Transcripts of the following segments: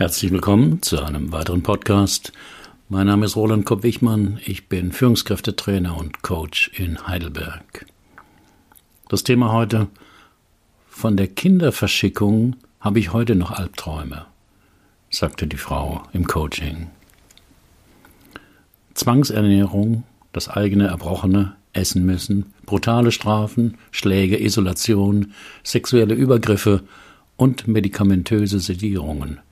Herzlich willkommen zu einem weiteren Podcast. Mein Name ist Roland Kopp-Wichmann. Ich bin Führungskräftetrainer und Coach in Heidelberg. Das Thema heute: Von der Kinderverschickung habe ich heute noch Albträume, sagte die Frau im Coaching. Zwangsernährung, das eigene Erbrochene essen müssen, brutale Strafen, Schläge, Isolation, sexuelle Übergriffe und medikamentöse Sedierungen –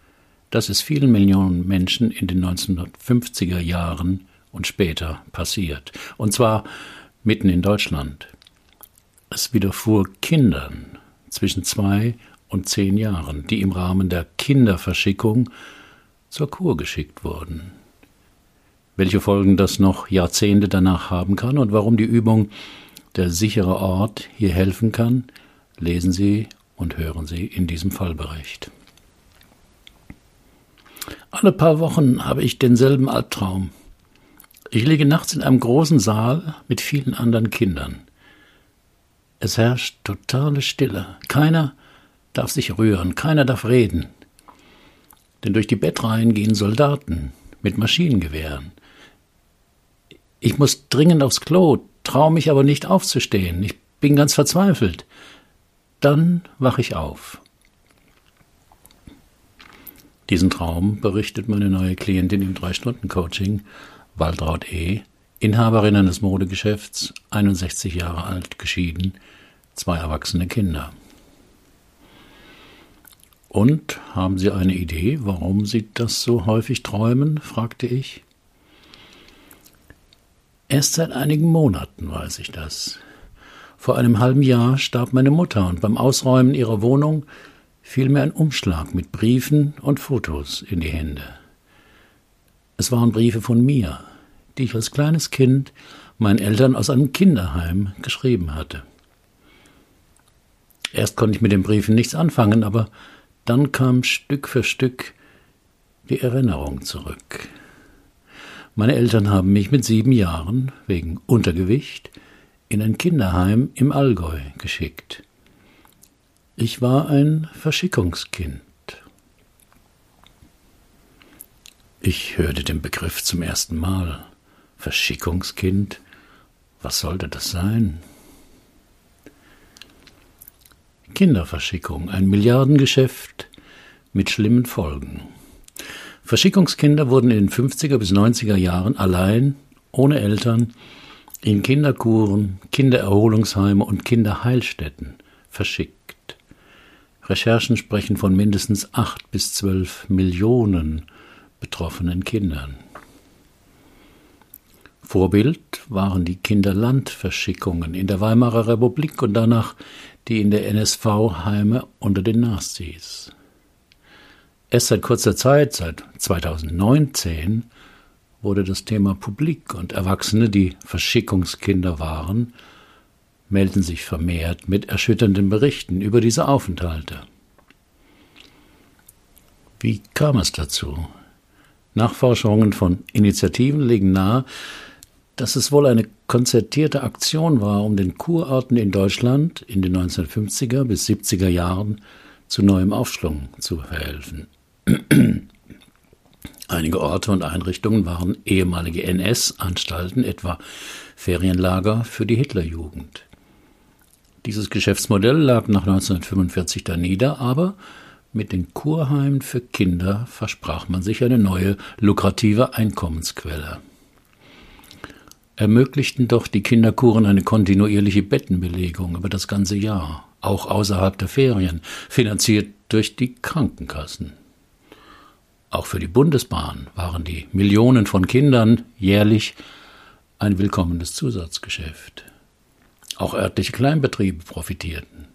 das ist vielen Millionen Menschen in den 1950er Jahren und später passiert. Und zwar mitten in Deutschland. Es widerfuhr Kindern zwischen zwei und zehn Jahren, die im Rahmen der Kinderverschickung zur Kur geschickt wurden. Welche Folgen das noch Jahrzehnte danach haben kann und warum die Übung der sichere Ort hier helfen kann, lesen Sie und hören Sie in diesem Fallbericht. Alle paar Wochen habe ich denselben Albtraum. Ich liege nachts in einem großen Saal mit vielen anderen Kindern. Es herrscht totale Stille. Keiner darf sich rühren, keiner darf reden. Denn durch die Bettreihen gehen Soldaten mit Maschinengewehren. Ich muss dringend aufs Klo, traue mich aber nicht aufzustehen. Ich bin ganz verzweifelt. Dann wach ich auf. Diesen Traum berichtet meine neue Klientin im Drei-Stunden-Coaching, Waltraud E., Inhaberin eines Modegeschäfts, 61 Jahre alt, geschieden, zwei erwachsene Kinder. Und haben Sie eine Idee, warum Sie das so häufig träumen? fragte ich. Erst seit einigen Monaten weiß ich das. Vor einem halben Jahr starb meine Mutter und beim Ausräumen ihrer Wohnung fiel mir ein Umschlag mit Briefen und Fotos in die Hände. Es waren Briefe von mir, die ich als kleines Kind meinen Eltern aus einem Kinderheim geschrieben hatte. Erst konnte ich mit den Briefen nichts anfangen, aber dann kam Stück für Stück die Erinnerung zurück. Meine Eltern haben mich mit sieben Jahren wegen Untergewicht in ein Kinderheim im Allgäu geschickt. Ich war ein Verschickungskind. Ich hörte den Begriff zum ersten Mal. Verschickungskind? Was sollte das sein? Kinderverschickung, ein Milliardengeschäft mit schlimmen Folgen. Verschickungskinder wurden in den 50er bis 90er Jahren allein, ohne Eltern, in Kinderkuren, Kindererholungsheime und Kinderheilstätten verschickt. Recherchen sprechen von mindestens acht bis zwölf Millionen betroffenen Kindern. Vorbild waren die Kinderlandverschickungen in der Weimarer Republik und danach die in der NSV-Heime unter den Nazis. Erst seit kurzer Zeit, seit 2019, wurde das Thema publik und Erwachsene, die Verschickungskinder waren, melden sich vermehrt mit erschütternden Berichten über diese Aufenthalte. Wie kam es dazu? Nachforschungen von Initiativen legen nahe, dass es wohl eine konzertierte Aktion war, um den Kurorten in Deutschland in den 1950er bis 70er Jahren zu neuem Aufschwung zu verhelfen. Einige Orte und Einrichtungen waren ehemalige NS-Anstalten, etwa Ferienlager für die Hitlerjugend. Dieses Geschäftsmodell lag nach 1945 da nieder, aber mit den Kurheimen für Kinder versprach man sich eine neue, lukrative Einkommensquelle. Ermöglichten doch die Kinderkuren eine kontinuierliche Bettenbelegung über das ganze Jahr, auch außerhalb der Ferien, finanziert durch die Krankenkassen. Auch für die Bundesbahn waren die Millionen von Kindern jährlich ein willkommenes Zusatzgeschäft. Auch örtliche Kleinbetriebe profitierten.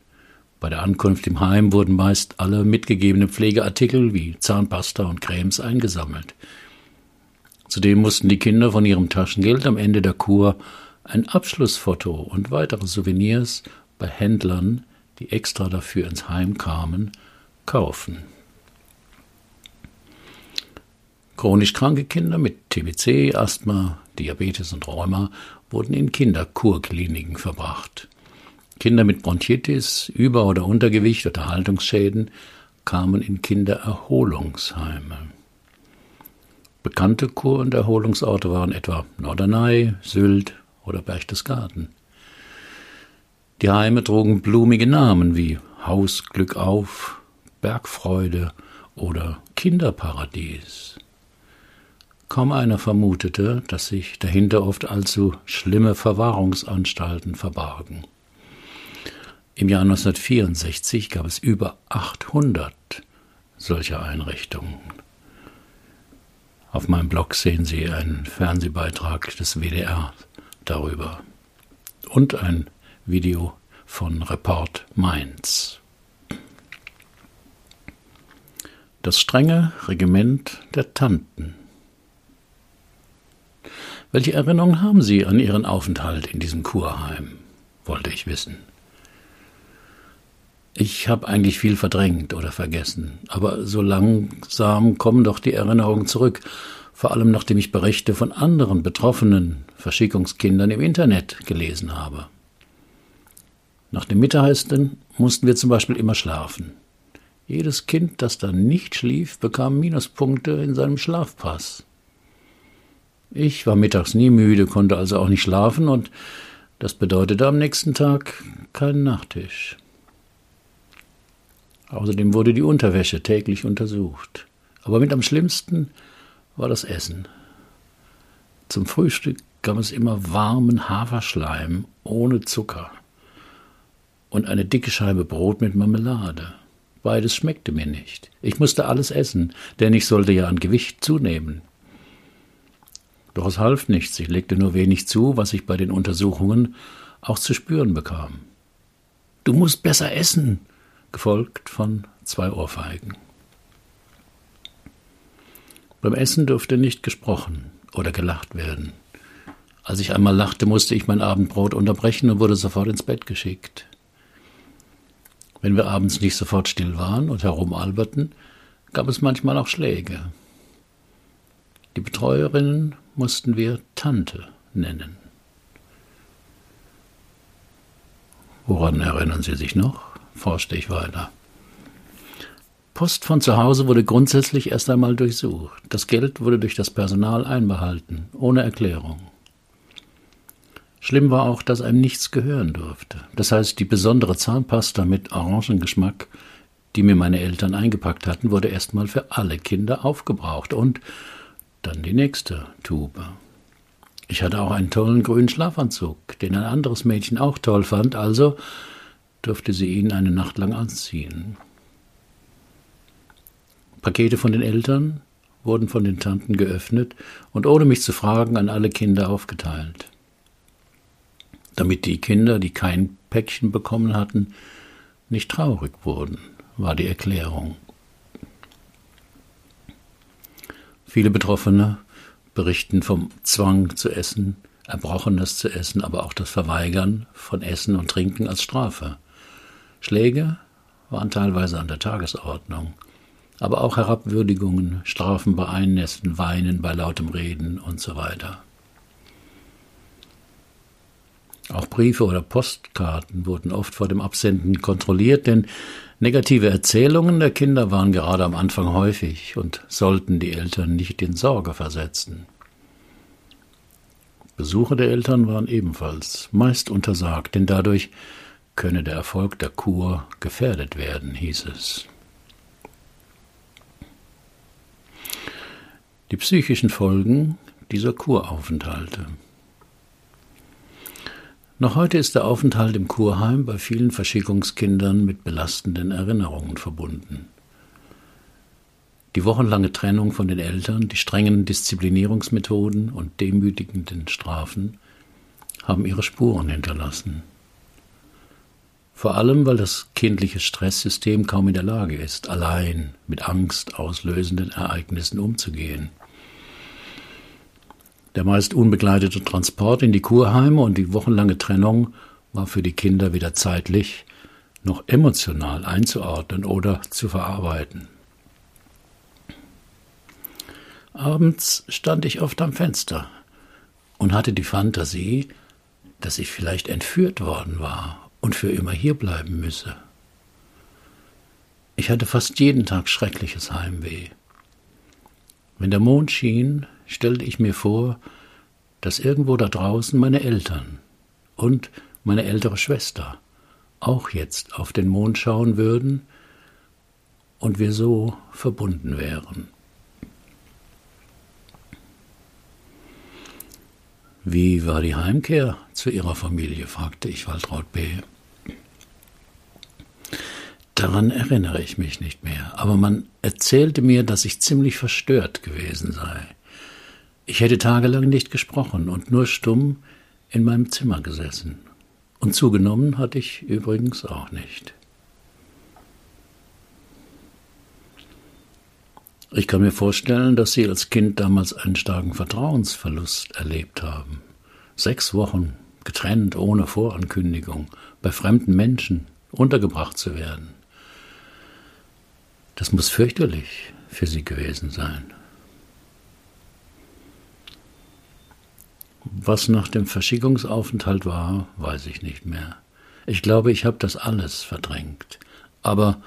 Bei der Ankunft im Heim wurden meist alle mitgegebenen Pflegeartikel wie Zahnpasta und Cremes eingesammelt. Zudem mussten die Kinder von ihrem Taschengeld am Ende der Kur ein Abschlussfoto und weitere Souvenirs bei Händlern, die extra dafür ins Heim kamen, kaufen. Chronisch kranke Kinder mit TBC, Asthma, Diabetes und Rheuma wurden in Kinderkurkliniken verbracht. Kinder mit Bronchitis, Über- oder Untergewicht oder Haltungsschäden kamen in Kindererholungsheime. Bekannte Kur- und Erholungsorte waren etwa Norderney, Sylt oder Berchtesgaden. Die Heime trugen blumige Namen wie Haus Glück auf, Bergfreude oder Kinderparadies. Kaum einer vermutete, dass sich dahinter oft allzu schlimme Verwahrungsanstalten verbargen. Im Jahr 1964 gab es über 800 solcher Einrichtungen. Auf meinem Blog sehen Sie einen Fernsehbeitrag des WDR darüber und ein Video von Report Mainz. Das strenge Regiment der Tanten. Welche Erinnerungen haben Sie an Ihren Aufenthalt in diesem Kurheim? wollte ich wissen. Ich habe eigentlich viel verdrängt oder vergessen, aber so langsam kommen doch die Erinnerungen zurück, vor allem nachdem ich Berichte von anderen betroffenen Verschickungskindern im Internet gelesen habe. Nach dem Mittagessen mussten wir zum Beispiel immer schlafen. Jedes Kind, das dann nicht schlief, bekam Minuspunkte in seinem Schlafpass. Ich war mittags nie müde, konnte also auch nicht schlafen, und das bedeutete am nächsten Tag keinen Nachtisch. Außerdem wurde die Unterwäsche täglich untersucht. Aber mit am schlimmsten war das Essen. Zum Frühstück gab es immer warmen Haferschleim ohne Zucker und eine dicke Scheibe Brot mit Marmelade. Beides schmeckte mir nicht. Ich musste alles essen, denn ich sollte ja an Gewicht zunehmen. Doch es half nichts, ich legte nur wenig zu, was ich bei den Untersuchungen auch zu spüren bekam. Du musst besser essen, gefolgt von zwei Ohrfeigen. Beim Essen durfte nicht gesprochen oder gelacht werden. Als ich einmal lachte, musste ich mein Abendbrot unterbrechen und wurde sofort ins Bett geschickt. Wenn wir abends nicht sofort still waren und herumalberten, gab es manchmal auch Schläge. Die Betreuerinnen mussten wir Tante nennen. Woran erinnern Sie sich noch? forschte ich weiter. Post von zu Hause wurde grundsätzlich erst einmal durchsucht. Das Geld wurde durch das Personal einbehalten, ohne Erklärung. Schlimm war auch, dass einem nichts gehören durfte. Das heißt, die besondere Zahnpasta mit Orangengeschmack, die mir meine Eltern eingepackt hatten, wurde erstmal für alle Kinder aufgebraucht und dann die nächste Tube. Ich hatte auch einen tollen grünen Schlafanzug, den ein anderes Mädchen auch toll fand, also durfte sie ihn eine Nacht lang anziehen. Pakete von den Eltern wurden von den Tanten geöffnet und ohne mich zu fragen an alle Kinder aufgeteilt. Damit die Kinder, die kein Päckchen bekommen hatten, nicht traurig wurden, war die Erklärung. Viele Betroffene berichten vom Zwang zu essen, Erbrochenes zu essen, aber auch das Verweigern von Essen und Trinken als Strafe. Schläge waren teilweise an der Tagesordnung, aber auch Herabwürdigungen, Strafen bei Einnässen, Weinen bei lautem Reden und so weiter. Auch Briefe oder Postkarten wurden oft vor dem Absenden kontrolliert, denn negative Erzählungen der Kinder waren gerade am Anfang häufig und sollten die Eltern nicht in Sorge versetzen. Besuche der Eltern waren ebenfalls meist untersagt, denn dadurch könne der Erfolg der Kur gefährdet werden, hieß es. Die psychischen Folgen dieser Kuraufenthalte. Noch heute ist der Aufenthalt im Kurheim bei vielen Verschickungskindern mit belastenden Erinnerungen verbunden. Die wochenlange Trennung von den Eltern, die strengen Disziplinierungsmethoden und demütigenden Strafen haben ihre Spuren hinterlassen. Vor allem, weil das kindliche Stresssystem kaum in der Lage ist, allein mit angstauslösenden Ereignissen umzugehen. Der meist unbegleitete Transport in die Kurheime und die wochenlange Trennung war für die Kinder weder zeitlich noch emotional einzuordnen oder zu verarbeiten. Abends stand ich oft am Fenster und hatte die Fantasie, dass ich vielleicht entführt worden war und für immer hierbleiben müsse. Ich hatte fast jeden Tag schreckliches Heimweh. Wenn der Mond schien, stellte ich mir vor, dass irgendwo da draußen meine Eltern und meine ältere Schwester auch jetzt auf den Mond schauen würden und wir so verbunden wären. Wie war die Heimkehr zu Ihrer Familie? fragte ich Waltraud B. Daran erinnere ich mich nicht mehr, aber man erzählte mir, dass ich ziemlich verstört gewesen sei. Ich hätte tagelang nicht gesprochen und nur stumm in meinem Zimmer gesessen. Und zugenommen hatte ich übrigens auch nicht. Ich kann mir vorstellen, dass Sie als Kind damals einen starken Vertrauensverlust erlebt haben. Sechs Wochen getrennt, ohne Vorankündigung, bei fremden Menschen untergebracht zu werden. Das muss fürchterlich für Sie gewesen sein. Was nach dem Verschickungsaufenthalt war, weiß ich nicht mehr. Ich glaube, ich habe das alles verdrängt. Aber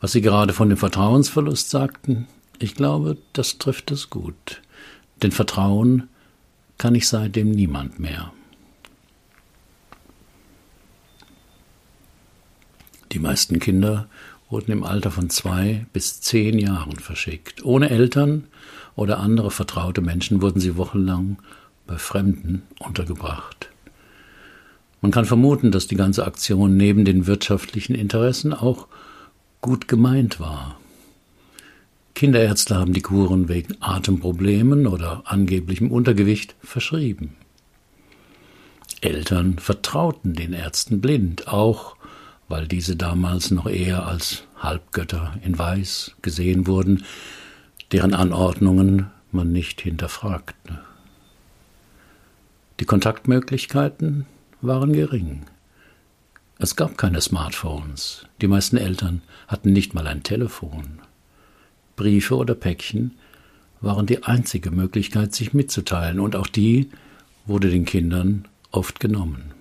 was Sie gerade von dem Vertrauensverlust sagten, ich glaube, das trifft es gut. Denn Vertrauen kann ich seitdem niemand mehr. Die meisten Kinder wurden im Alter von zwei bis zehn Jahren verschickt. Ohne Eltern oder andere vertraute Menschen wurden sie wochenlang bei Fremden untergebracht. Man kann vermuten, dass die ganze Aktion neben den wirtschaftlichen Interessen auch gut gemeint war. Kinderärzte haben die Kuren wegen Atemproblemen oder angeblichem Untergewicht verschrieben. Eltern vertrauten den Ärzten blind, auch weil diese damals noch eher als Halbgötter in Weiß gesehen wurden, deren Anordnungen man nicht hinterfragte. Die Kontaktmöglichkeiten waren gering. Es gab keine Smartphones. Die meisten Eltern hatten nicht mal ein Telefon. Briefe oder Päckchen waren die einzige Möglichkeit, sich mitzuteilen, und auch die wurde den Kindern oft genommen.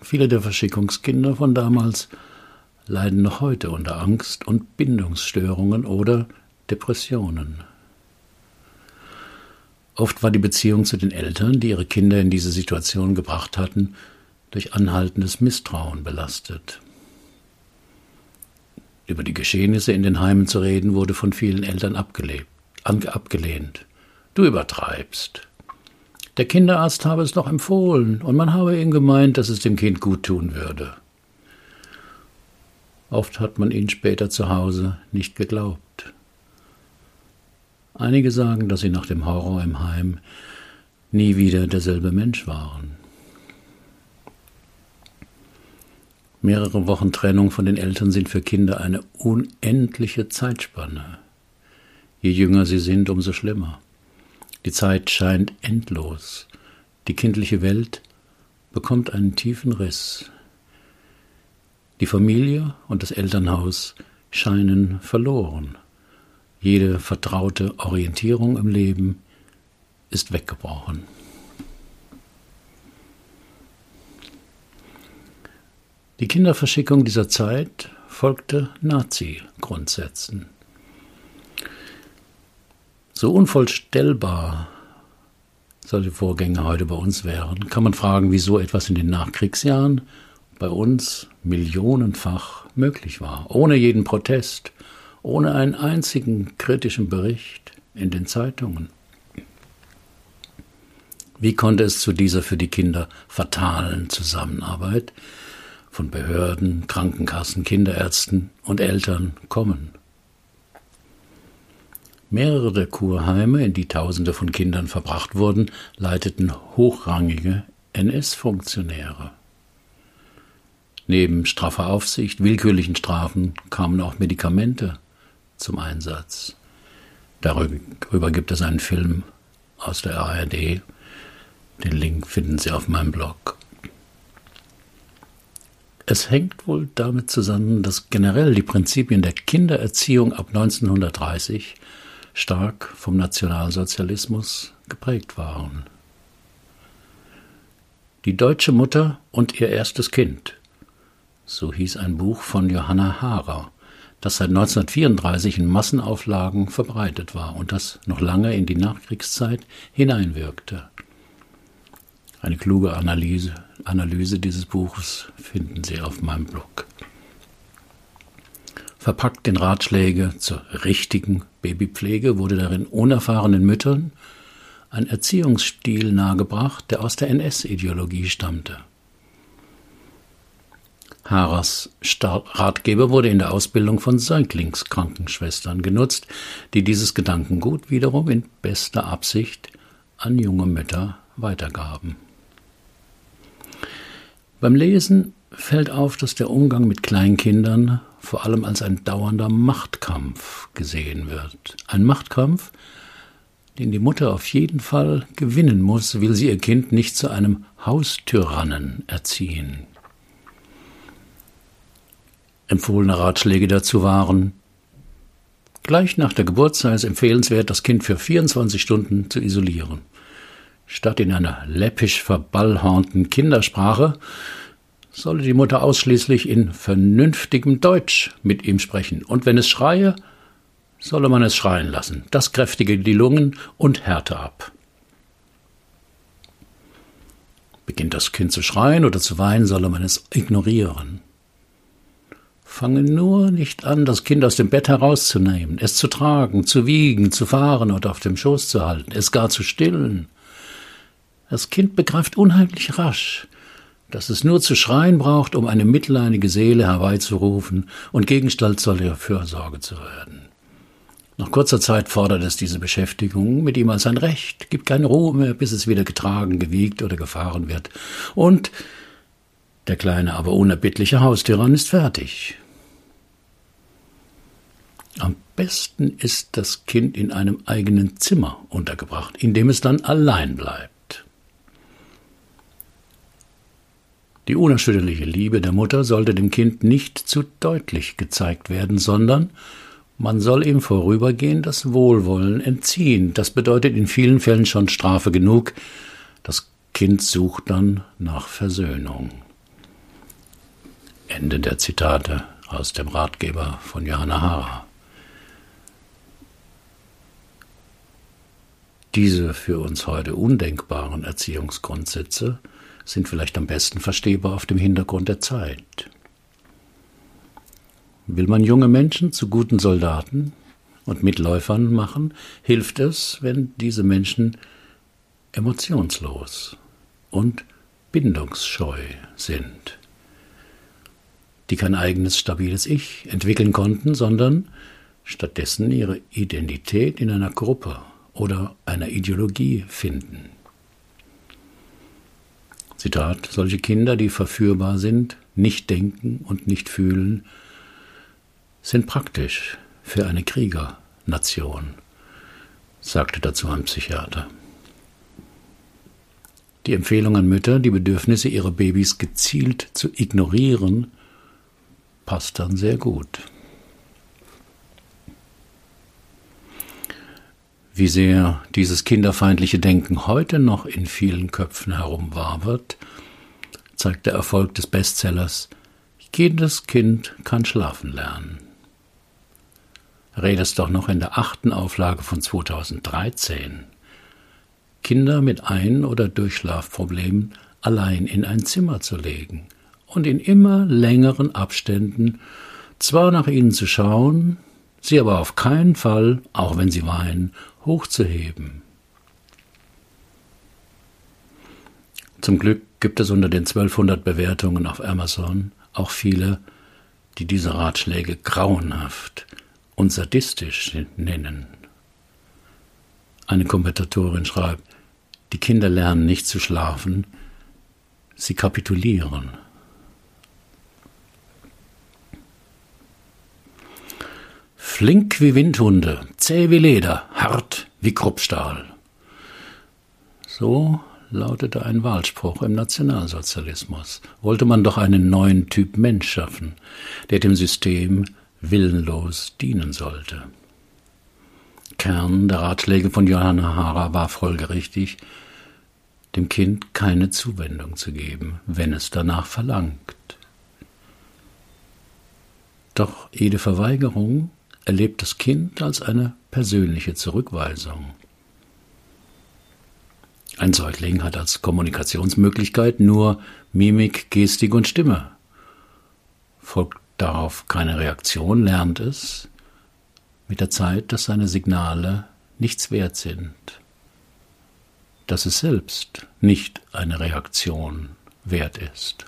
Viele der Verschickungskinder von damals leiden noch heute unter Angst und Bindungsstörungen oder Depressionen. Oft war die Beziehung zu den Eltern, die ihre Kinder in diese Situation gebracht hatten, durch anhaltendes Misstrauen belastet. Über die Geschehnisse in den Heimen zu reden, wurde von vielen Eltern abgelehnt. Du übertreibst. Der Kinderarzt habe es doch empfohlen, und man habe ihm gemeint, dass es dem Kind gut tun würde. Oft hat man ihnen später zu Hause nicht geglaubt. Einige sagen, dass sie nach dem Horror im Heim nie wieder derselbe Mensch waren. Mehrere Wochen Trennung von den Eltern sind für Kinder eine unendliche Zeitspanne. Je jünger sie sind, umso schlimmer. Die Zeit scheint endlos. Die kindliche Welt bekommt einen tiefen Riss. Die Familie und das Elternhaus scheinen verloren. Jede vertraute Orientierung im Leben ist weggebrochen. Die Kinderverschickung dieser Zeit folgte Nazi-Grundsätzen. So unvollstellbar solche Vorgänge heute bei uns wären, kann man fragen, wieso etwas in den Nachkriegsjahren bei uns millionenfach möglich war, ohne jeden Protest, ohne einen einzigen kritischen Bericht in den Zeitungen. Wie konnte es zu dieser für die Kinder fatalen Zusammenarbeit von Behörden, Krankenkassen, Kinderärzten und Eltern kommen. Mehrere der Kurheime, in die Tausende von Kindern verbracht wurden, leiteten hochrangige NS-Funktionäre. Neben straffer Aufsicht, willkürlichen Strafen kamen auch Medikamente zum Einsatz. Darüber gibt es einen Film aus der ARD. Den Link finden Sie auf meinem Blog. Es hängt wohl damit zusammen, dass generell die Prinzipien der Kindererziehung ab 1930 stark vom Nationalsozialismus geprägt waren. Die deutsche Mutter und ihr erstes Kind So hieß ein Buch von Johanna Haarer, das seit 1934 in Massenauflagen verbreitet war und das noch lange in die Nachkriegszeit hineinwirkte. Eine kluge Analyse, Analyse dieses Buches finden Sie auf meinem Blog. Verpackt in Ratschläge zur richtigen Babypflege wurde darin unerfahrenen Müttern ein Erziehungsstil nahegebracht, der aus der NS-Ideologie stammte. Haras Ratgeber wurde in der Ausbildung von Säuglingskrankenschwestern genutzt, die dieses Gedankengut wiederum in bester Absicht an junge Mütter weitergaben. Beim Lesen fällt auf, dass der Umgang mit Kleinkindern vor allem als ein dauernder Machtkampf gesehen wird. Ein Machtkampf, den die Mutter auf jeden Fall gewinnen muss, will sie ihr Kind nicht zu einem Haustyrannen erziehen. Empfohlene Ratschläge dazu waren Gleich nach der Geburt sei es empfehlenswert, das Kind für 24 Stunden zu isolieren. Statt in einer läppisch verballhornten Kindersprache solle die Mutter ausschließlich in vernünftigem Deutsch mit ihm sprechen, und wenn es schreie, solle man es schreien lassen. Das kräftige die Lungen und Härte ab. Beginnt das Kind zu schreien oder zu weinen, solle man es ignorieren. Fange nur nicht an, das Kind aus dem Bett herauszunehmen, es zu tragen, zu wiegen, zu fahren oder auf dem Schoß zu halten, es gar zu stillen. Das Kind begreift unheimlich rasch, dass es nur zu schreien braucht, um eine mitleidige Seele herbeizurufen und Gegenstand soll der Fürsorge zu werden. Nach kurzer Zeit fordert es diese Beschäftigung mit ihm als ein Recht, gibt keine Ruhe mehr, bis es wieder getragen, gewiegt oder gefahren wird. Und der kleine, aber unerbittliche Haustyrann ist fertig. Am besten ist das Kind in einem eigenen Zimmer untergebracht, in dem es dann allein bleibt. Die unerschütterliche Liebe der Mutter sollte dem Kind nicht zu deutlich gezeigt werden, sondern man soll ihm vorübergehend das Wohlwollen entziehen. Das bedeutet in vielen Fällen schon Strafe genug. Das Kind sucht dann nach Versöhnung. Ende der Zitate aus dem Ratgeber von Johanna Hara. Diese für uns heute undenkbaren Erziehungsgrundsätze sind vielleicht am besten verstehbar auf dem Hintergrund der Zeit. Will man junge Menschen zu guten Soldaten und Mitläufern machen, hilft es, wenn diese Menschen emotionslos und bindungsscheu sind, die kein eigenes stabiles Ich entwickeln konnten, sondern stattdessen ihre Identität in einer Gruppe oder einer Ideologie finden. Zitat, solche Kinder, die verführbar sind, nicht denken und nicht fühlen, sind praktisch für eine Kriegernation, sagte dazu ein Psychiater. Die Empfehlung an Mütter, die Bedürfnisse ihrer Babys gezielt zu ignorieren, passt dann sehr gut. Wie sehr dieses kinderfeindliche Denken heute noch in vielen Köpfen herumwabert, zeigt der Erfolg des Bestsellers Jedes Kind kann schlafen lernen. Redest doch noch in der achten Auflage von 2013. Kinder mit Ein- oder Durchschlafproblemen allein in ein Zimmer zu legen und in immer längeren Abständen zwar nach ihnen zu schauen, sie aber auf keinen Fall, auch wenn sie weinen, hochzuheben. Zum Glück gibt es unter den 1200 Bewertungen auf Amazon auch viele, die diese Ratschläge grauenhaft und sadistisch nennen. Eine Kommentatorin schreibt, die Kinder lernen nicht zu schlafen, sie kapitulieren. Flink wie Windhunde, zäh wie Leder, hart wie Kruppstahl. So lautete ein Wahlspruch im Nationalsozialismus. Wollte man doch einen neuen Typ Mensch schaffen, der dem System willenlos dienen sollte. Kern der Ratschläge von Johanna Hara war folgerichtig, dem Kind keine Zuwendung zu geben, wenn es danach verlangt. Doch jede Verweigerung erlebt das Kind als eine persönliche Zurückweisung. Ein Säugling hat als Kommunikationsmöglichkeit nur Mimik, Gestik und Stimme. Folgt darauf keine Reaktion, lernt es mit der Zeit, dass seine Signale nichts wert sind, dass es selbst nicht eine Reaktion wert ist.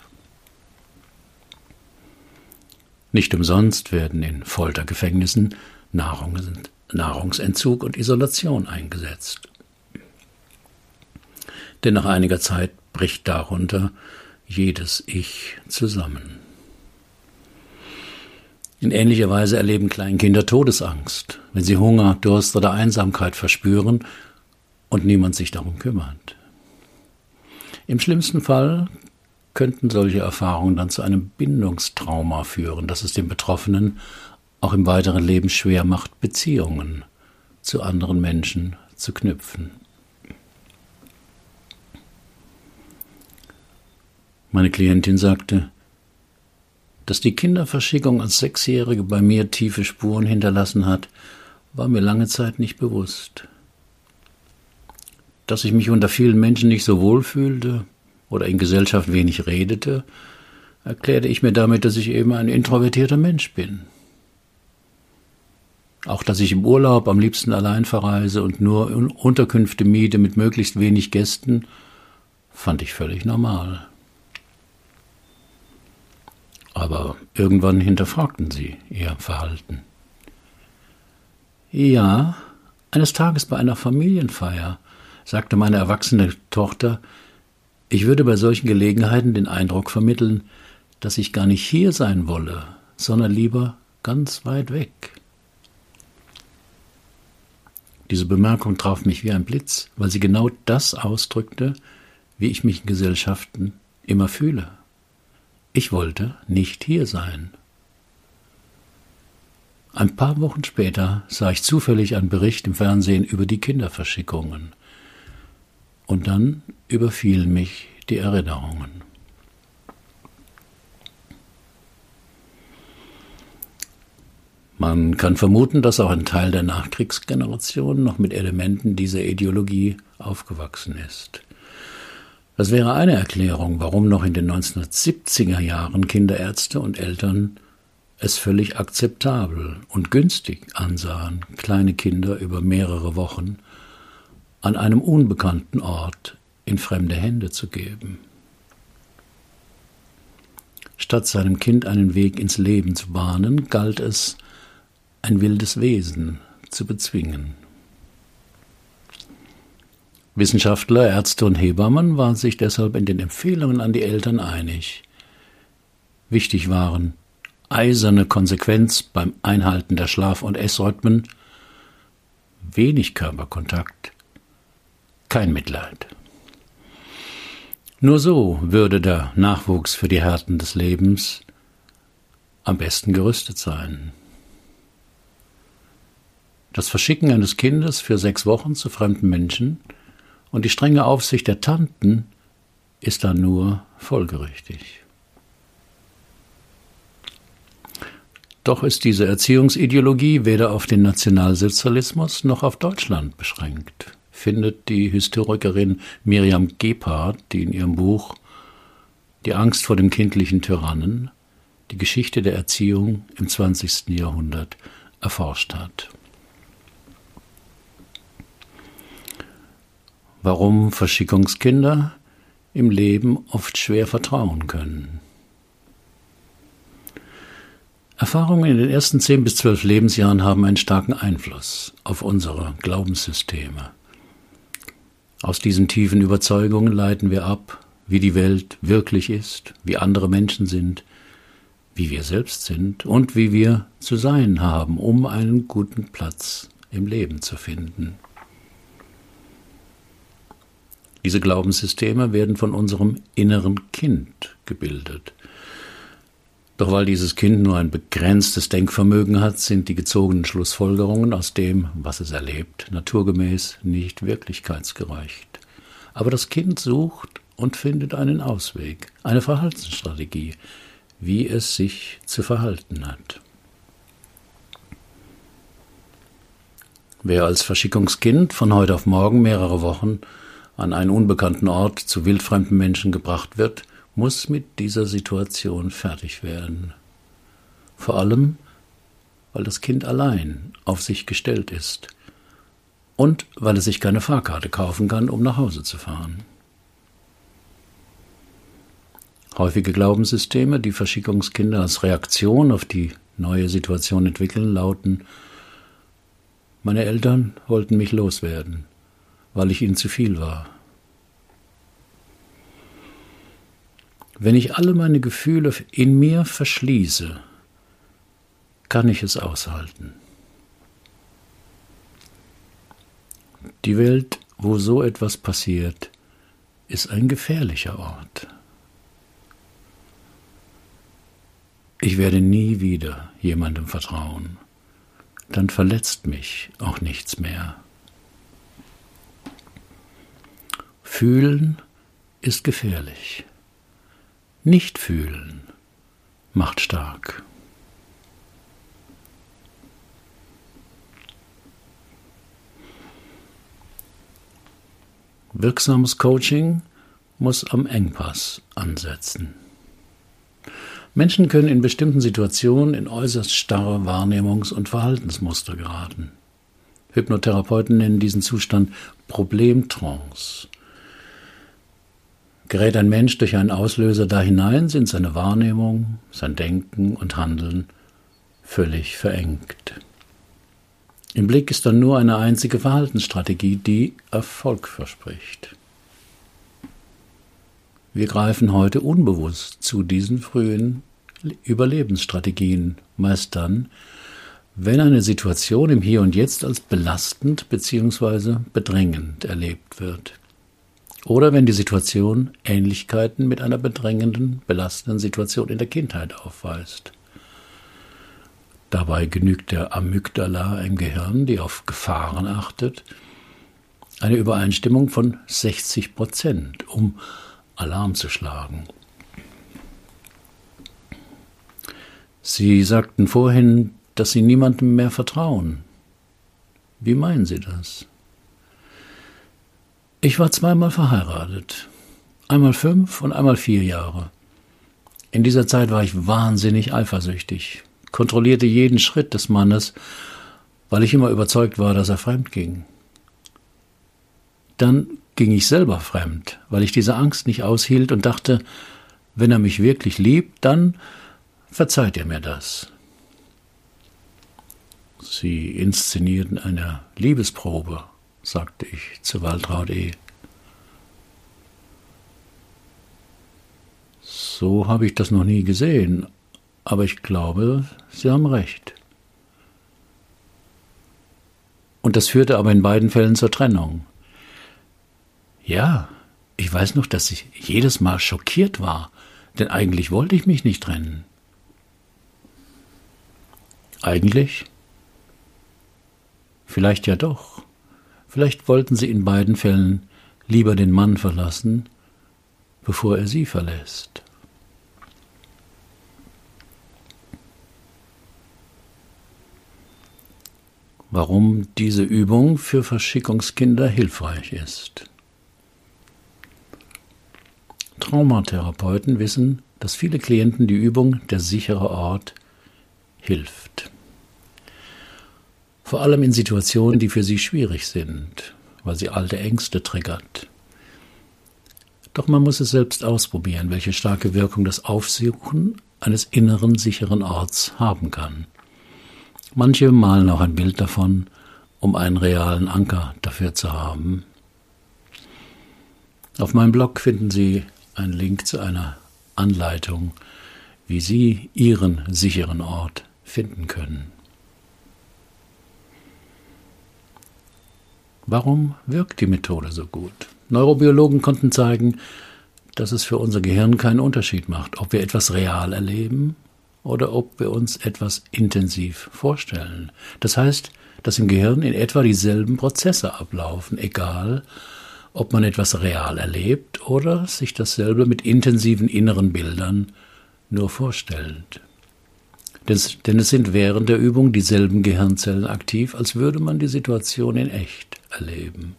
Nicht umsonst werden in Foltergefängnissen Nahrungsentzug und Isolation eingesetzt denn nach einiger Zeit bricht darunter jedes Ich zusammen. In ähnlicher Weise erleben Kleinkinder Todesangst, wenn sie Hunger, Durst oder Einsamkeit verspüren und niemand sich darum kümmert. Im schlimmsten Fall könnten solche Erfahrungen dann zu einem Bindungstrauma führen, das es dem Betroffenen auch im weiteren Leben schwer macht, Beziehungen zu anderen Menschen zu knüpfen. Meine Klientin sagte, dass die Kinderverschickung als Sechsjährige bei mir tiefe Spuren hinterlassen hat, war mir lange Zeit nicht bewusst. Dass ich mich unter vielen Menschen nicht so wohl fühlte oder in Gesellschaft wenig redete, erklärte ich mir damit, dass ich eben ein introvertierter Mensch bin. Auch dass ich im Urlaub am liebsten allein verreise und nur Unterkünfte miete mit möglichst wenig Gästen, fand ich völlig normal. Aber irgendwann hinterfragten sie ihr Verhalten. Ja, eines Tages bei einer Familienfeier sagte meine erwachsene Tochter, ich würde bei solchen Gelegenheiten den Eindruck vermitteln, dass ich gar nicht hier sein wolle, sondern lieber ganz weit weg. Diese Bemerkung traf mich wie ein Blitz, weil sie genau das ausdrückte, wie ich mich in Gesellschaften immer fühle. Ich wollte nicht hier sein. Ein paar Wochen später sah ich zufällig einen Bericht im Fernsehen über die Kinderverschickungen. Und dann überfielen mich die Erinnerungen. Man kann vermuten, dass auch ein Teil der Nachkriegsgeneration noch mit Elementen dieser Ideologie aufgewachsen ist. Das wäre eine Erklärung, warum noch in den 1970er Jahren Kinderärzte und Eltern es völlig akzeptabel und günstig ansahen, kleine Kinder über mehrere Wochen an einem unbekannten Ort in fremde Hände zu geben. Statt seinem Kind einen Weg ins Leben zu bahnen, galt es, ein wildes Wesen zu bezwingen. Wissenschaftler, Ärzte und Hebammen waren sich deshalb in den Empfehlungen an die Eltern einig. Wichtig waren eiserne Konsequenz beim Einhalten der Schlaf- und Essrhythmen, wenig Körperkontakt, kein Mitleid. Nur so würde der Nachwuchs für die Härten des Lebens am besten gerüstet sein. Das Verschicken eines Kindes für sechs Wochen zu fremden Menschen und die strenge Aufsicht der Tanten ist dann nur folgerichtig. Doch ist diese Erziehungsideologie weder auf den Nationalsozialismus noch auf Deutschland beschränkt, findet die Historikerin Miriam Gebhardt, die in ihrem Buch Die Angst vor dem kindlichen Tyrannen die Geschichte der Erziehung im 20. Jahrhundert erforscht hat. warum Verschickungskinder im Leben oft schwer vertrauen können. Erfahrungen in den ersten zehn bis zwölf Lebensjahren haben einen starken Einfluss auf unsere Glaubenssysteme. Aus diesen tiefen Überzeugungen leiten wir ab, wie die Welt wirklich ist, wie andere Menschen sind, wie wir selbst sind und wie wir zu sein haben, um einen guten Platz im Leben zu finden. Diese Glaubenssysteme werden von unserem inneren Kind gebildet. Doch weil dieses Kind nur ein begrenztes Denkvermögen hat, sind die gezogenen Schlussfolgerungen aus dem, was es erlebt, naturgemäß nicht wirklichkeitsgereicht. Aber das Kind sucht und findet einen Ausweg, eine Verhaltensstrategie, wie es sich zu verhalten hat. Wer als Verschickungskind von heute auf morgen mehrere Wochen an einen unbekannten Ort zu wildfremden Menschen gebracht wird, muss mit dieser Situation fertig werden. Vor allem, weil das Kind allein auf sich gestellt ist und weil es sich keine Fahrkarte kaufen kann, um nach Hause zu fahren. Häufige Glaubenssysteme, die Verschickungskinder als Reaktion auf die neue Situation entwickeln, lauten Meine Eltern wollten mich loswerden, weil ich ihnen zu viel war. Wenn ich alle meine Gefühle in mir verschließe, kann ich es aushalten. Die Welt, wo so etwas passiert, ist ein gefährlicher Ort. Ich werde nie wieder jemandem vertrauen. Dann verletzt mich auch nichts mehr. Fühlen ist gefährlich. Nicht fühlen macht stark. Wirksames Coaching muss am Engpass ansetzen. Menschen können in bestimmten Situationen in äußerst starre Wahrnehmungs- und Verhaltensmuster geraten. Hypnotherapeuten nennen diesen Zustand Problemtrance. Gerät ein Mensch durch einen Auslöser da hinein, sind seine Wahrnehmung, sein Denken und Handeln völlig verengt. Im Blick ist dann nur eine einzige Verhaltensstrategie, die Erfolg verspricht. Wir greifen heute unbewusst zu diesen frühen Überlebensstrategien, meist dann, wenn eine Situation im Hier und Jetzt als belastend bzw. bedrängend erlebt wird. Oder wenn die Situation Ähnlichkeiten mit einer bedrängenden, belastenden Situation in der Kindheit aufweist. Dabei genügt der Amygdala im Gehirn, die auf Gefahren achtet, eine Übereinstimmung von 60 Prozent, um Alarm zu schlagen. Sie sagten vorhin, dass Sie niemandem mehr vertrauen. Wie meinen Sie das? Ich war zweimal verheiratet. Einmal fünf und einmal vier Jahre. In dieser Zeit war ich wahnsinnig eifersüchtig, kontrollierte jeden Schritt des Mannes, weil ich immer überzeugt war, dass er fremd ging. Dann ging ich selber fremd, weil ich diese Angst nicht aushielt und dachte, wenn er mich wirklich liebt, dann verzeiht er mir das. Sie inszenierten eine Liebesprobe, sagte ich zu Waltraud E. So habe ich das noch nie gesehen, aber ich glaube, Sie haben recht. Und das führte aber in beiden Fällen zur Trennung. Ja, ich weiß noch, dass ich jedes Mal schockiert war, denn eigentlich wollte ich mich nicht trennen. Eigentlich? Vielleicht ja doch. Vielleicht wollten sie in beiden Fällen lieber den Mann verlassen, bevor er sie verlässt. Warum diese Übung für Verschickungskinder hilfreich ist. Traumatherapeuten wissen, dass viele Klienten die Übung der sichere Ort hilft. Vor allem in Situationen, die für sie schwierig sind, weil sie alte Ängste triggert. Doch man muss es selbst ausprobieren, welche starke Wirkung das Aufsuchen eines inneren sicheren Orts haben kann. Manche malen auch ein Bild davon, um einen realen Anker dafür zu haben. Auf meinem Blog finden Sie ein Link zu einer Anleitung, wie Sie Ihren sicheren Ort finden können. Warum wirkt die Methode so gut? Neurobiologen konnten zeigen, dass es für unser Gehirn keinen Unterschied macht, ob wir etwas real erleben oder ob wir uns etwas intensiv vorstellen. Das heißt, dass im Gehirn in etwa dieselben Prozesse ablaufen, egal ob man etwas real erlebt oder sich dasselbe mit intensiven inneren Bildern nur vorstellt. denn es sind während der Übung dieselben Gehirnzellen aktiv, als würde man die Situation in echt erleben.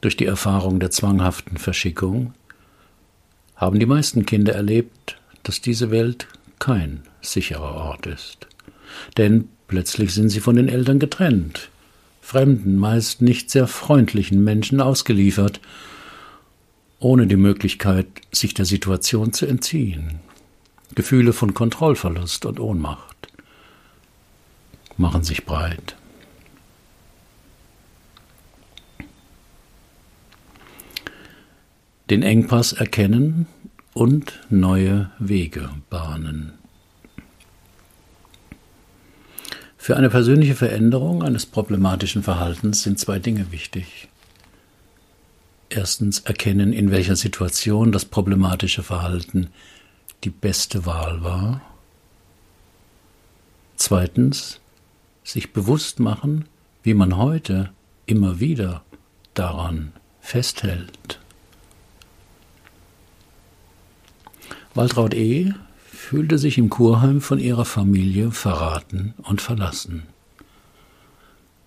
Durch die Erfahrung der zwanghaften Verschickung haben die meisten Kinder erlebt, dass diese Welt kein sicherer Ort ist. Denn plötzlich sind sie von den Eltern getrennt, fremden, meist nicht sehr freundlichen Menschen ausgeliefert, ohne die Möglichkeit, sich der Situation zu entziehen. Gefühle von Kontrollverlust und Ohnmacht machen sich breit. Den Engpass erkennen und neue Wege bahnen. Für eine persönliche Veränderung eines problematischen Verhaltens sind zwei Dinge wichtig. Erstens erkennen, in welcher Situation das problematische Verhalten die beste Wahl war. Zweitens, sich bewusst machen, wie man heute immer wieder daran festhält. Waltraud E. fühlte sich im Kurheim von ihrer Familie verraten und verlassen.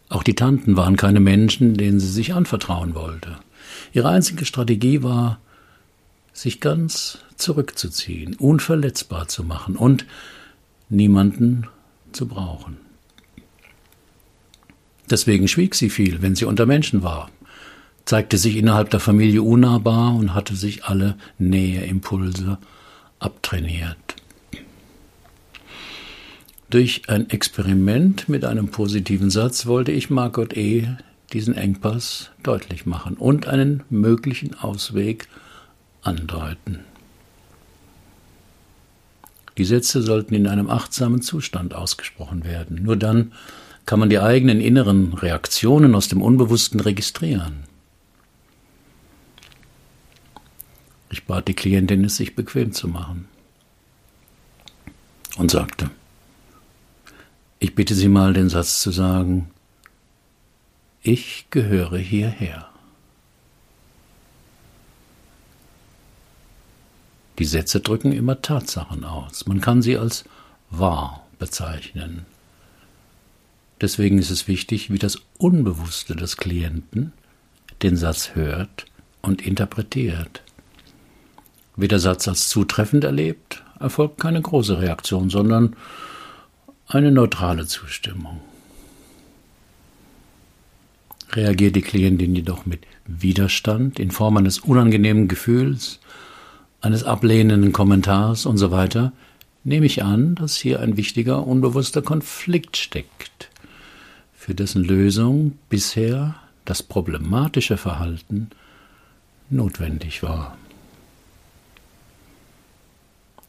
Auch die Tanten waren keine Menschen, denen sie sich anvertrauen wollte. Ihre einzige Strategie war, sich ganz zurückzuziehen, unverletzbar zu machen und niemanden zu brauchen. Deswegen schwieg sie viel, wenn sie unter Menschen war, zeigte sich innerhalb der Familie unnahbar und hatte sich alle Näheimpulse abtrainiert. Durch ein Experiment mit einem positiven Satz wollte ich Margot E. diesen Engpass deutlich machen und einen möglichen Ausweg andeuten. Die Sätze sollten in einem achtsamen Zustand ausgesprochen werden. Nur dann kann man die eigenen inneren Reaktionen aus dem Unbewussten registrieren. Ich bat die Klientin, es sich bequem zu machen und sagte, ich bitte Sie mal den Satz zu sagen, ich gehöre hierher. Die Sätze drücken immer Tatsachen aus. Man kann sie als wahr bezeichnen. Deswegen ist es wichtig, wie das Unbewusste des Klienten den Satz hört und interpretiert. Wird der Satz als zutreffend erlebt, erfolgt keine große Reaktion, sondern eine neutrale Zustimmung. Reagiert die Klientin jedoch mit Widerstand in Form eines unangenehmen Gefühls, eines ablehnenden Kommentars und so weiter, nehme ich an, dass hier ein wichtiger unbewusster Konflikt steckt, für dessen Lösung bisher das problematische Verhalten notwendig war.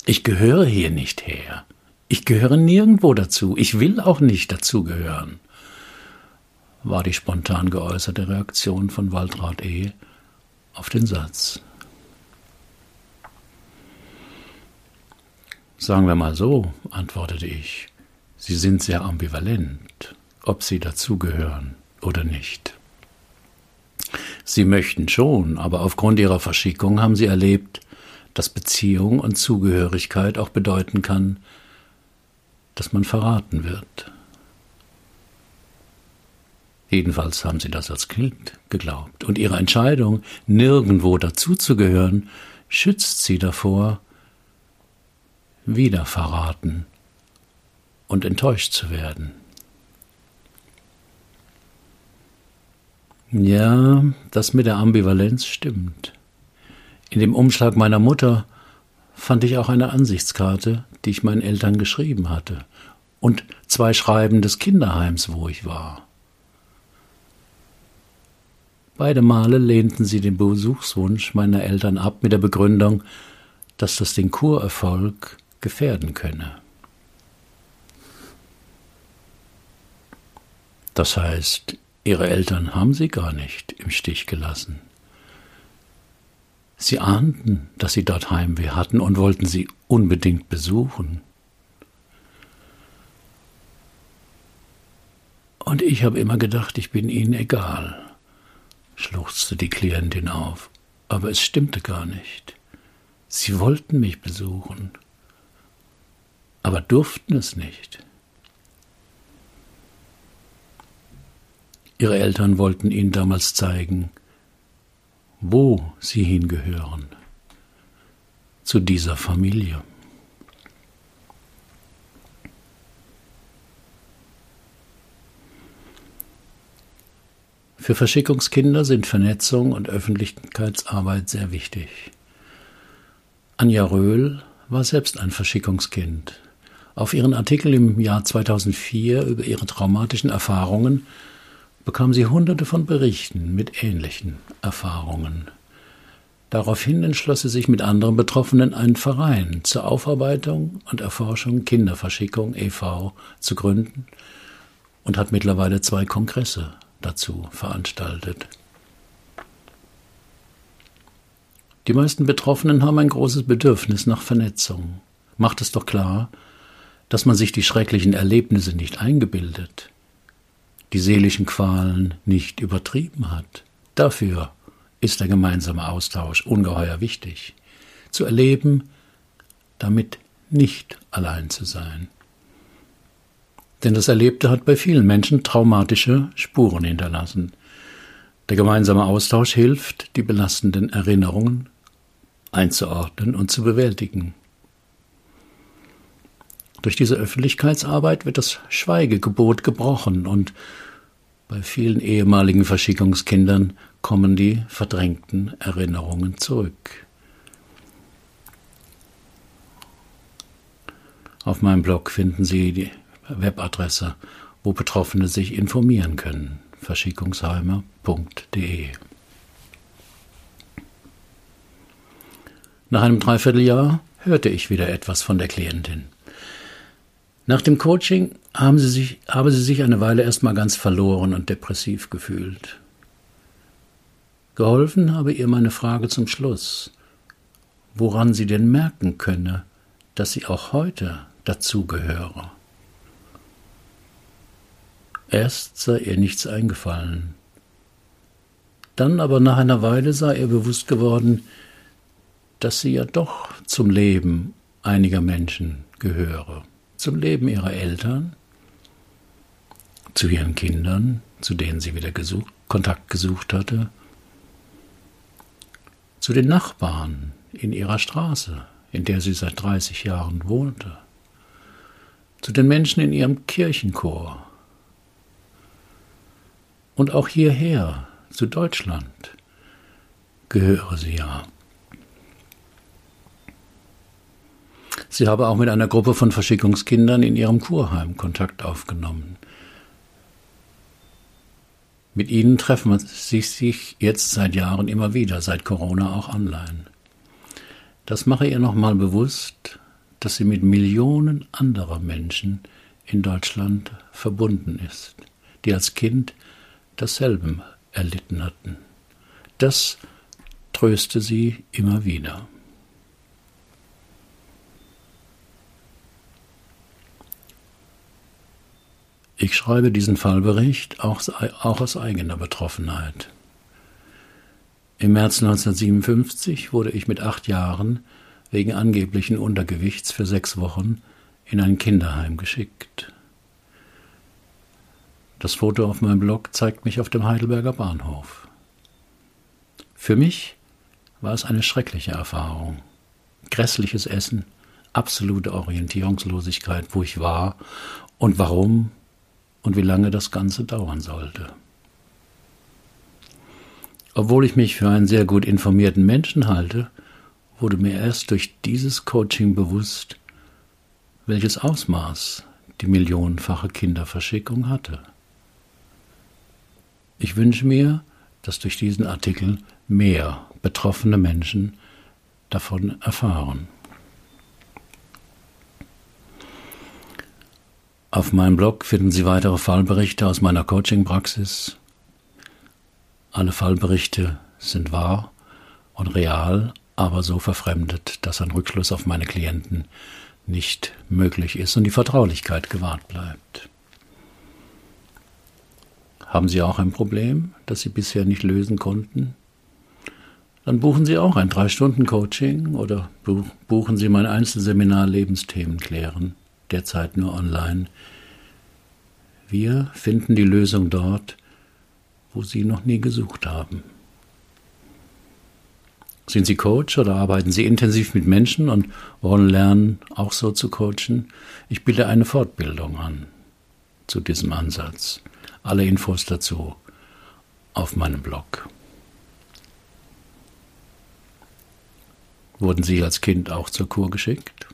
Ich gehöre hier nicht her. Ich gehöre nirgendwo dazu. Ich will auch nicht dazugehören, war die spontan geäußerte Reaktion von Waltraud E. auf den Satz. Sagen wir mal so, antwortete ich, Sie sind sehr ambivalent, ob Sie dazugehören oder nicht. Sie möchten schon, aber aufgrund Ihrer Verschickung haben Sie erlebt, dass Beziehung und Zugehörigkeit auch bedeuten kann, dass man verraten wird. Jedenfalls haben sie das als Kind geglaubt. Und ihre Entscheidung, nirgendwo dazuzugehören, schützt sie davor, wieder verraten und enttäuscht zu werden. Ja, das mit der Ambivalenz stimmt. In dem Umschlag meiner Mutter fand ich auch eine Ansichtskarte, die ich meinen Eltern geschrieben hatte, und zwei Schreiben des Kinderheims, wo ich war. Beide Male lehnten sie den Besuchswunsch meiner Eltern ab mit der Begründung, dass das den Kurerfolg gefährden könne. Das heißt, ihre Eltern haben sie gar nicht im Stich gelassen. Sie ahnten, dass sie dort Heimweh hatten und wollten sie unbedingt besuchen. Und ich habe immer gedacht, ich bin ihnen egal, schluchzte die Klientin auf, aber es stimmte gar nicht. Sie wollten mich besuchen, aber durften es nicht. Ihre Eltern wollten ihnen damals zeigen, wo sie hingehören, zu dieser Familie. Für Verschickungskinder sind Vernetzung und Öffentlichkeitsarbeit sehr wichtig. Anja Röhl war selbst ein Verschickungskind. Auf ihren Artikel im Jahr 2004 über ihre traumatischen Erfahrungen bekam sie hunderte von Berichten mit ähnlichen Erfahrungen. Daraufhin entschloss sie sich mit anderen Betroffenen einen Verein zur Aufarbeitung und Erforschung Kinderverschickung e.V. zu gründen und hat mittlerweile zwei Kongresse dazu veranstaltet. Die meisten Betroffenen haben ein großes Bedürfnis nach Vernetzung. Macht es doch klar, dass man sich die schrecklichen Erlebnisse nicht eingebildet, die seelischen Qualen nicht übertrieben hat. Dafür ist der gemeinsame Austausch ungeheuer wichtig. Zu erleben, damit nicht allein zu sein. Denn das Erlebte hat bei vielen Menschen traumatische Spuren hinterlassen. Der gemeinsame Austausch hilft, die belastenden Erinnerungen einzuordnen und zu bewältigen. Durch diese Öffentlichkeitsarbeit wird das Schweigegebot gebrochen und bei vielen ehemaligen Verschickungskindern kommen die verdrängten Erinnerungen zurück. Auf meinem Blog finden Sie die Webadresse, wo Betroffene sich informieren können. verschickungsheimer.de Nach einem Dreivierteljahr hörte ich wieder etwas von der Klientin. Nach dem Coaching haben sie sich, habe sie sich eine Weile erstmal ganz verloren und depressiv gefühlt. Geholfen habe ihr meine Frage zum Schluss, woran sie denn merken könne, dass sie auch heute dazugehöre. Erst sei ihr nichts eingefallen. Dann aber nach einer Weile sei ihr bewusst geworden, dass sie ja doch zum Leben einiger Menschen gehöre, zum Leben ihrer Eltern, zu ihren Kindern, zu denen sie wieder gesucht, Kontakt gesucht hatte, zu den Nachbarn in ihrer Straße, in der sie seit 30 Jahren wohnte, zu den Menschen in ihrem Kirchenchor, und auch hierher, zu Deutschland, gehöre sie ja. Sie habe auch mit einer Gruppe von Verschickungskindern in ihrem Kurheim Kontakt aufgenommen. Mit ihnen treffen sie sich jetzt seit Jahren immer wieder, seit Corona auch online. Das mache ihr nochmal bewusst, dass sie mit Millionen anderer Menschen in Deutschland verbunden ist, die als Kind dasselbe erlitten hatten. Das tröste sie immer wieder. Ich schreibe diesen Fallbericht auch, auch aus eigener Betroffenheit. Im März 1957 wurde ich mit acht Jahren wegen angeblichen Untergewichts für sechs Wochen in ein Kinderheim geschickt. Das Foto auf meinem Blog zeigt mich auf dem Heidelberger Bahnhof. Für mich war es eine schreckliche Erfahrung. Grässliches Essen, absolute Orientierungslosigkeit, wo ich war und warum und wie lange das Ganze dauern sollte. Obwohl ich mich für einen sehr gut informierten Menschen halte, wurde mir erst durch dieses Coaching bewusst, welches Ausmaß die millionenfache Kinderverschickung hatte. Ich wünsche mir, dass durch diesen Artikel mehr betroffene Menschen davon erfahren. Auf meinem Blog finden Sie weitere Fallberichte aus meiner Coaching-Praxis. Alle Fallberichte sind wahr und real, aber so verfremdet, dass ein Rückschluss auf meine Klienten nicht möglich ist und die Vertraulichkeit gewahrt bleibt. Haben Sie auch ein Problem, das Sie bisher nicht lösen konnten? Dann buchen Sie auch ein 3-Stunden-Coaching oder buchen Sie mein Einzelseminar Lebensthemen klären. Derzeit nur online. Wir finden die Lösung dort, wo Sie noch nie gesucht haben. Sind Sie Coach oder arbeiten Sie intensiv mit Menschen und wollen lernen, auch so zu coachen? Ich biete eine Fortbildung an zu diesem Ansatz. Alle Infos dazu auf meinem Blog. Wurden Sie als Kind auch zur Kur geschickt?